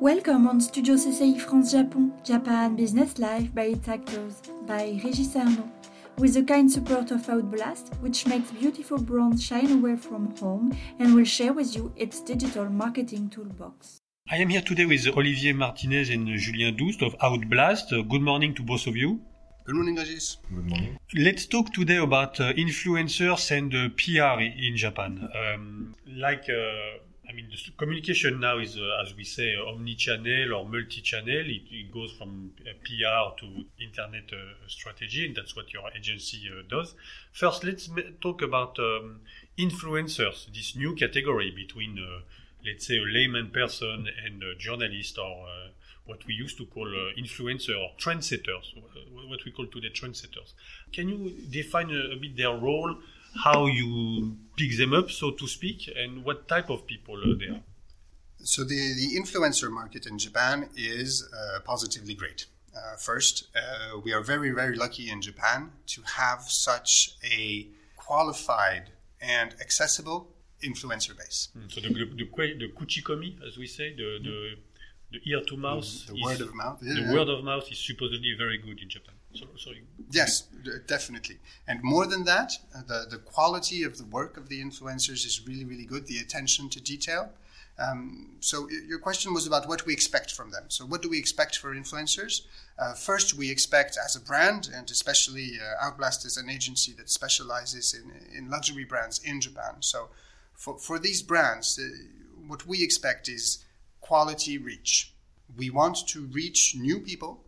Welcome on Studio CCI France Japon, Japan Business Life by its actors, by Régis Arnaud, with the kind support of Outblast, which makes beautiful brands shine away from home and will share with you its digital marketing toolbox. I am here today with Olivier Martinez and Julien Doust of Outblast. Uh, good morning to both of you. Good morning, Régis. Good morning. Let's talk today about uh, influencers and uh, PR in Japan. Um, like uh, I mean, the communication now is, uh, as we say, omni-channel or multi-channel. It, it goes from uh, PR to internet uh, strategy, and that's what your agency uh, does. First, let's talk about um, influencers, this new category between, uh, let's say, a layman person and a journalist, or uh, what we used to call influencer or trendsetters, what we call today trendsetters. Can you define a, a bit their role? How you pick them up, so to speak, and what type of people are there? So the, the influencer market in Japan is uh, positively great. Uh, first, uh, we are very, very lucky in Japan to have such a qualified and accessible influencer base. Mm, so the, the, the, the kuchikomi, as we say, the, the, the ear to mouth, the, the word of mouth, yeah. the word of mouth is supposedly very good in Japan. So, sorry. Yes, definitely. And more than that, uh, the, the quality of the work of the influencers is really, really good. The attention to detail. Um, so your question was about what we expect from them. So what do we expect for influencers? Uh, first, we expect as a brand, and especially uh, Outblast is an agency that specializes in, in luxury brands in Japan. So for, for these brands, uh, what we expect is quality reach. We want to reach new people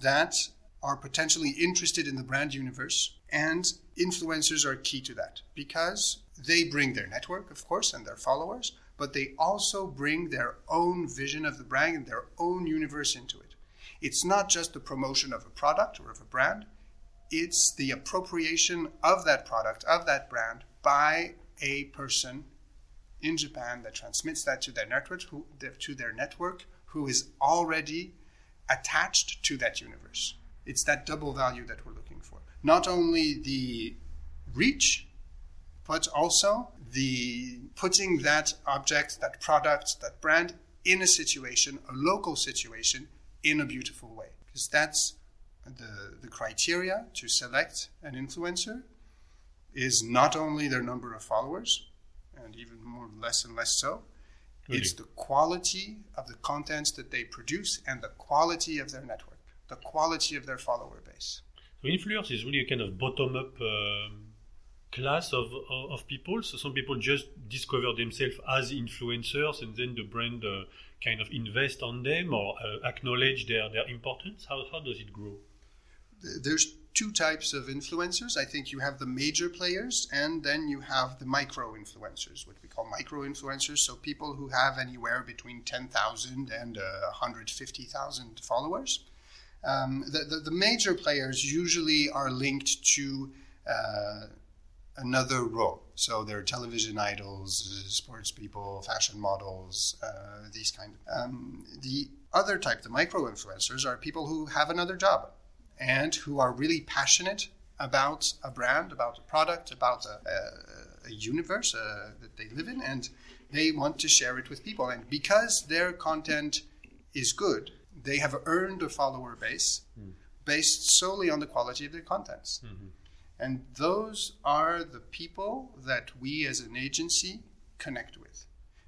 that are potentially interested in the brand universe, and influencers are key to that because they bring their network, of course, and their followers, but they also bring their own vision of the brand and their own universe into it. It's not just the promotion of a product or of a brand, it's the appropriation of that product, of that brand, by a person in Japan that transmits that to their network, who, to their network, who is already attached to that universe. It's that double value that we're looking for. Not only the reach, but also the putting that object, that product, that brand in a situation, a local situation, in a beautiful way. Because that's the, the criteria to select an influencer is not only their number of followers, and even more less and less so. Really? It's the quality of the contents that they produce and the quality of their network the quality of their follower base. So influence is really a kind of bottom-up um, class of, of, of people. So some people just discover themselves as influencers, and then the brand uh, kind of invest on them or uh, acknowledge their their importance. How how does it grow? There's two types of influencers. I think you have the major players, and then you have the micro influencers, what we call micro influencers. So people who have anywhere between 10,000 and uh, 150,000 followers. Um, the, the, the, major players usually are linked to uh, another role. So they're television idols, sports people, fashion models, uh, these kind. Um, the other type, the micro influencers, are people who have another job and who are really passionate about a brand, about a product, about a, a, a universe uh, that they live in, and they want to share it with people. And because their content is good, they have earned a follower base mm. based solely on the quality of their contents. Mm-hmm. And those are the people that we as an agency connect with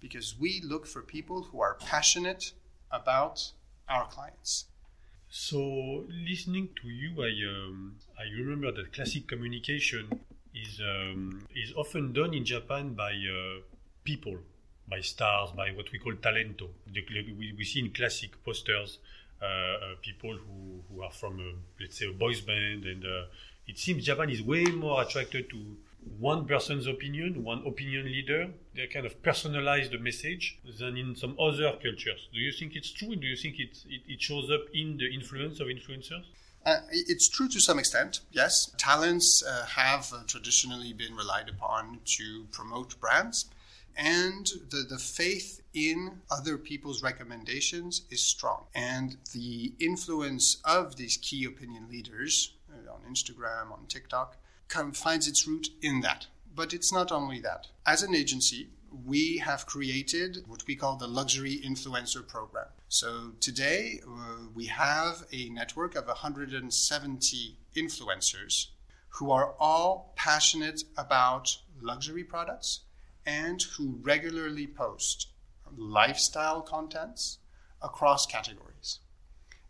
because we look for people who are passionate about our clients. So, listening to you, I um, I remember that classic communication is um, is often done in Japan by uh, people by stars, by what we call talento. We, we see in classic posters uh, uh, people who, who are from, let's say, a boys band, and uh, it seems Japan is way more attracted to one person's opinion, one opinion leader. They kind of personalize the message than in some other cultures. Do you think it's true? Do you think it, it, it shows up in the influence of influencers? Uh, it's true to some extent, yes. Talents uh, have uh, traditionally been relied upon to promote brands and the, the faith in other people's recommendations is strong. And the influence of these key opinion leaders uh, on Instagram, on TikTok, come, finds its root in that. But it's not only that. As an agency, we have created what we call the Luxury Influencer Program. So today uh, we have a network of 170 influencers who are all passionate about luxury products and who regularly post lifestyle contents across categories.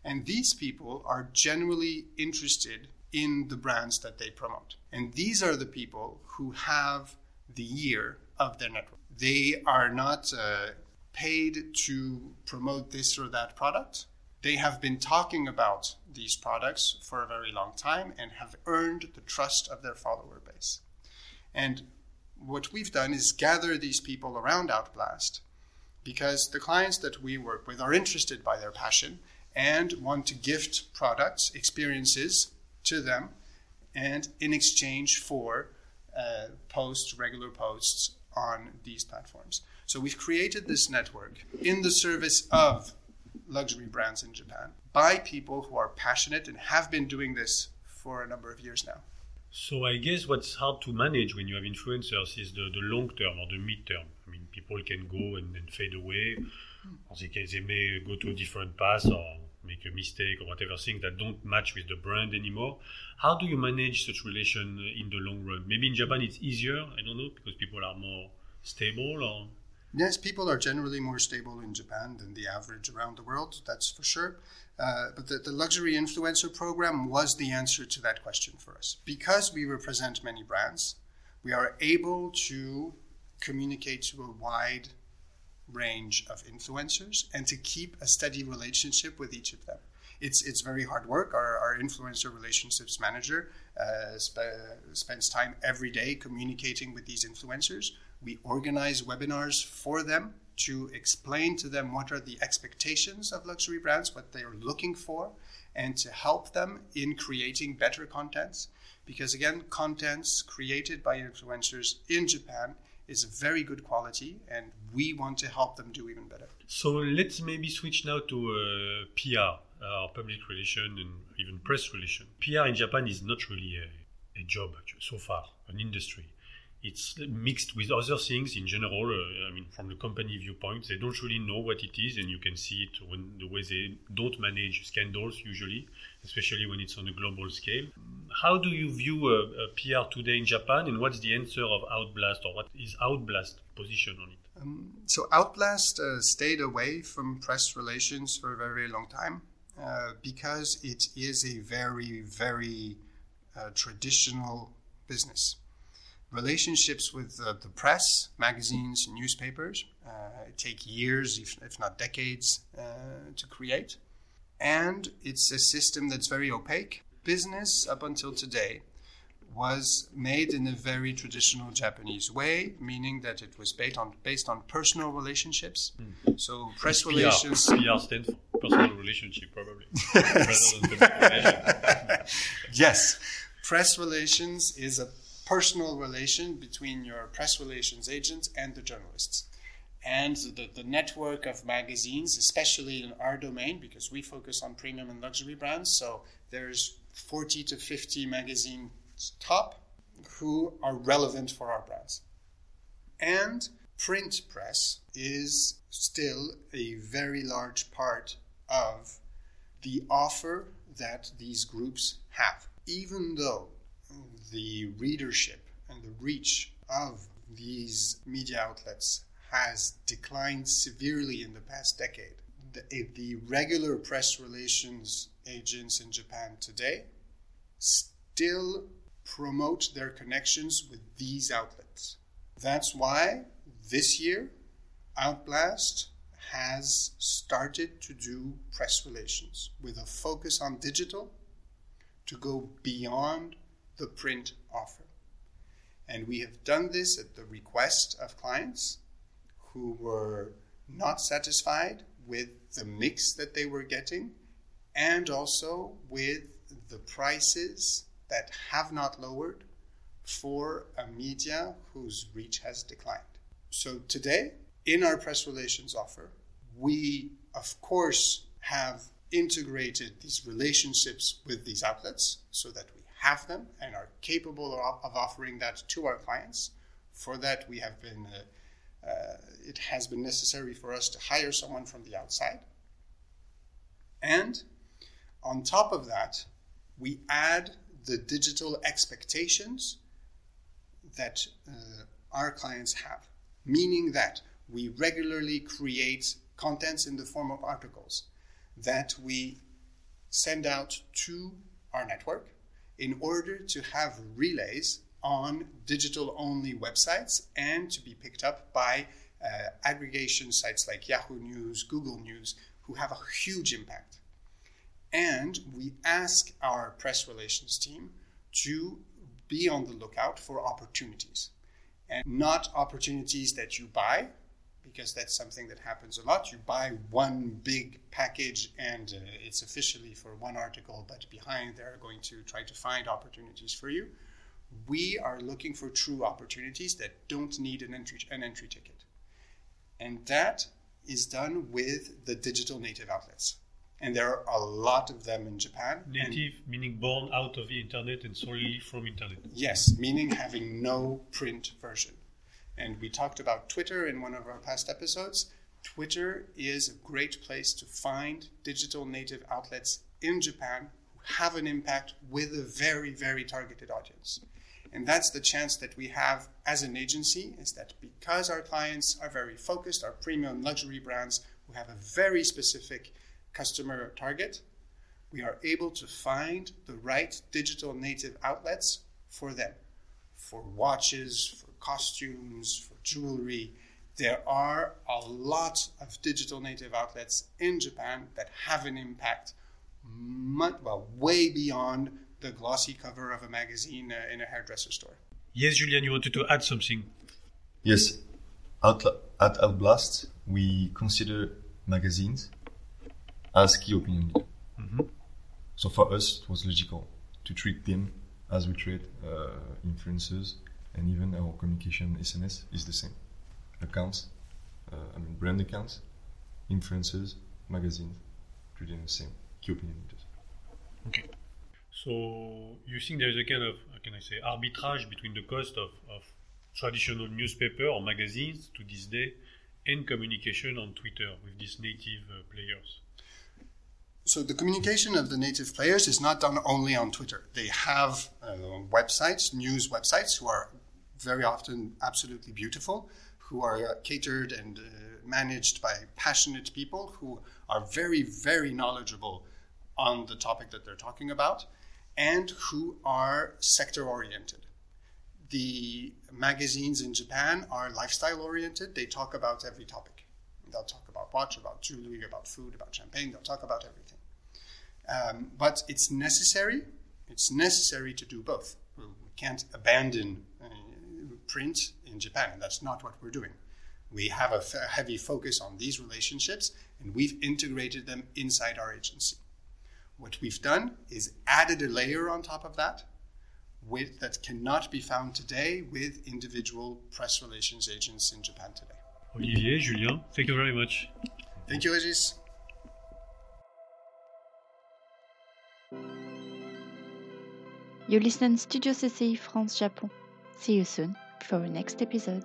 And these people are generally interested in the brands that they promote. And these are the people who have the year of their network. They are not uh, paid to promote this or that product. They have been talking about these products for a very long time and have earned the trust of their follower base. And what we've done is gather these people around Outblast because the clients that we work with are interested by their passion and want to gift products, experiences to them, and in exchange for uh, post regular posts on these platforms. So we've created this network in the service of luxury brands in Japan by people who are passionate and have been doing this for a number of years now. So I guess what's hard to manage when you have influencers is the, the long term or the mid term. I mean, people can go and, and fade away, or they, can, they may go to a different path or make a mistake or whatever thing that don't match with the brand anymore. How do you manage such relation in the long run? Maybe in Japan it's easier. I don't know because people are more stable or. Yes, people are generally more stable in Japan than the average around the world. That's for sure. Uh, but the, the luxury influencer program was the answer to that question for us because we represent many brands. We are able to communicate to a wide range of influencers and to keep a steady relationship with each of them. It's, it's very hard work. Our, our influencer relationships manager uh, sp- spends time every day communicating with these influencers. We organize webinars for them to explain to them what are the expectations of luxury brands, what they are looking for, and to help them in creating better contents. Because again, contents created by influencers in Japan is very good quality, and we want to help them do even better. So let's maybe switch now to uh, PR, uh, public relation, and even press relation. PR in Japan is not really a, a job so far, an industry it's mixed with other things in general. Uh, I mean, from the company viewpoint, they don't really know what it is, and you can see it when the way they don't manage scandals usually, especially when it's on a global scale. How do you view a, a PR today in Japan, and what's the answer of Outblast, or what is Outblast position on it? Um, so Outblast uh, stayed away from press relations for a very, very long time uh, because it is a very, very uh, traditional business relationships with uh, the press, magazines, newspapers uh, take years, if, if not decades, uh, to create. And it's a system that's very opaque. Business, up until today, was made in a very traditional Japanese way, meaning that it was based on based on personal relationships. Mm. So press PR, relations. PR stands for personal relationship, probably. yes, press relations is a personal relation between your press relations agents and the journalists. And the, the network of magazines, especially in our domain, because we focus on premium and luxury brands, so there's 40 to 50 magazines top who are relevant for our brands. And print press is still a very large part of the offer that these groups have. Even though the readership and the reach of these media outlets has declined severely in the past decade. The, eh, the, regular press relations agents in Japan today still promote their connections with these outlets. That's why this year, Outblast has started to do press relations with a focus on digital to go beyond the print offer. And we have done this at the request of clients who were not satisfied with the mix that they were getting and also with the prices that have not lowered for a media whose reach has declined. So today, in our press relations offer, we of course have integrated these relationships with these outlets so that we have them and are capable of, of offering that to our clients. For that, we have been, uh, uh, it has been necessary for us to hire someone from the outside. And on top of that, we add the digital expectations that uh, our clients have, meaning that we regularly create contents in the form of articles that we send out to our network in order to have relays on digital only websites and to be picked up by uh, aggregation sites like Yahoo News, Google News, who have a huge impact. And we ask our press relations team to be on the lookout for opportunities and not opportunities that you buy because that's something that happens a lot. You buy one big package and uh, it's officially for one article, but behind they're going to try to find opportunities for you. We are looking for true opportunities that don't need an entry, an entry ticket. And that is done with the digital native outlets. And there are a lot of them in Japan. Native meaning born out of the internet and solely from internet. Yes, meaning having no print version. And we talked about Twitter in one of our past episodes. Twitter is a great place to find digital native outlets in Japan who have an impact with a very, very targeted audience. And that's the chance that we have as an agency is that because our clients are very focused, our premium luxury brands who have a very specific customer target, we are able to find the right digital native outlets for them for watches, for costumes, for jewelry. There are a lot of digital native outlets in Japan that have an impact much, well, way beyond the glossy cover of a magazine uh, in a hairdresser store. Yes, Julien, you wanted to add something. Yes, at, at Outblast, we consider magazines as key opinion leader. Mm-hmm. So for us, it was logical to treat them as we treat uh, influencers, and even our communication SMS is the same. Accounts, uh, I mean brand accounts, influencers, magazines, treating the same key opinion leaders. Okay. So you think there is a kind of, how can I say, arbitrage between the cost of, of traditional newspaper or magazines to this day and communication on Twitter with these native uh, players? So the communication of the native players is not done only on Twitter. They have uh, websites, news websites, who are very often absolutely beautiful, who are catered and uh, managed by passionate people who are very, very knowledgeable on the topic that they're talking about and who are sector oriented. The magazines in Japan are lifestyle oriented, they talk about every topic. They'll talk about watch, about jewelry, about food, about champagne, they'll talk about everything. Um, but it's necessary, it's necessary to do both. We can't abandon print in Japan, that's not what we're doing. We have a f- heavy focus on these relationships, and we've integrated them inside our agency. What we've done is added a layer on top of that with, that cannot be found today with individual press relations agents in Japan today. Olivier, Julien, thank you very much. Thank you, Regis. You listen Studio CCI France Japon. See you soon for next episode.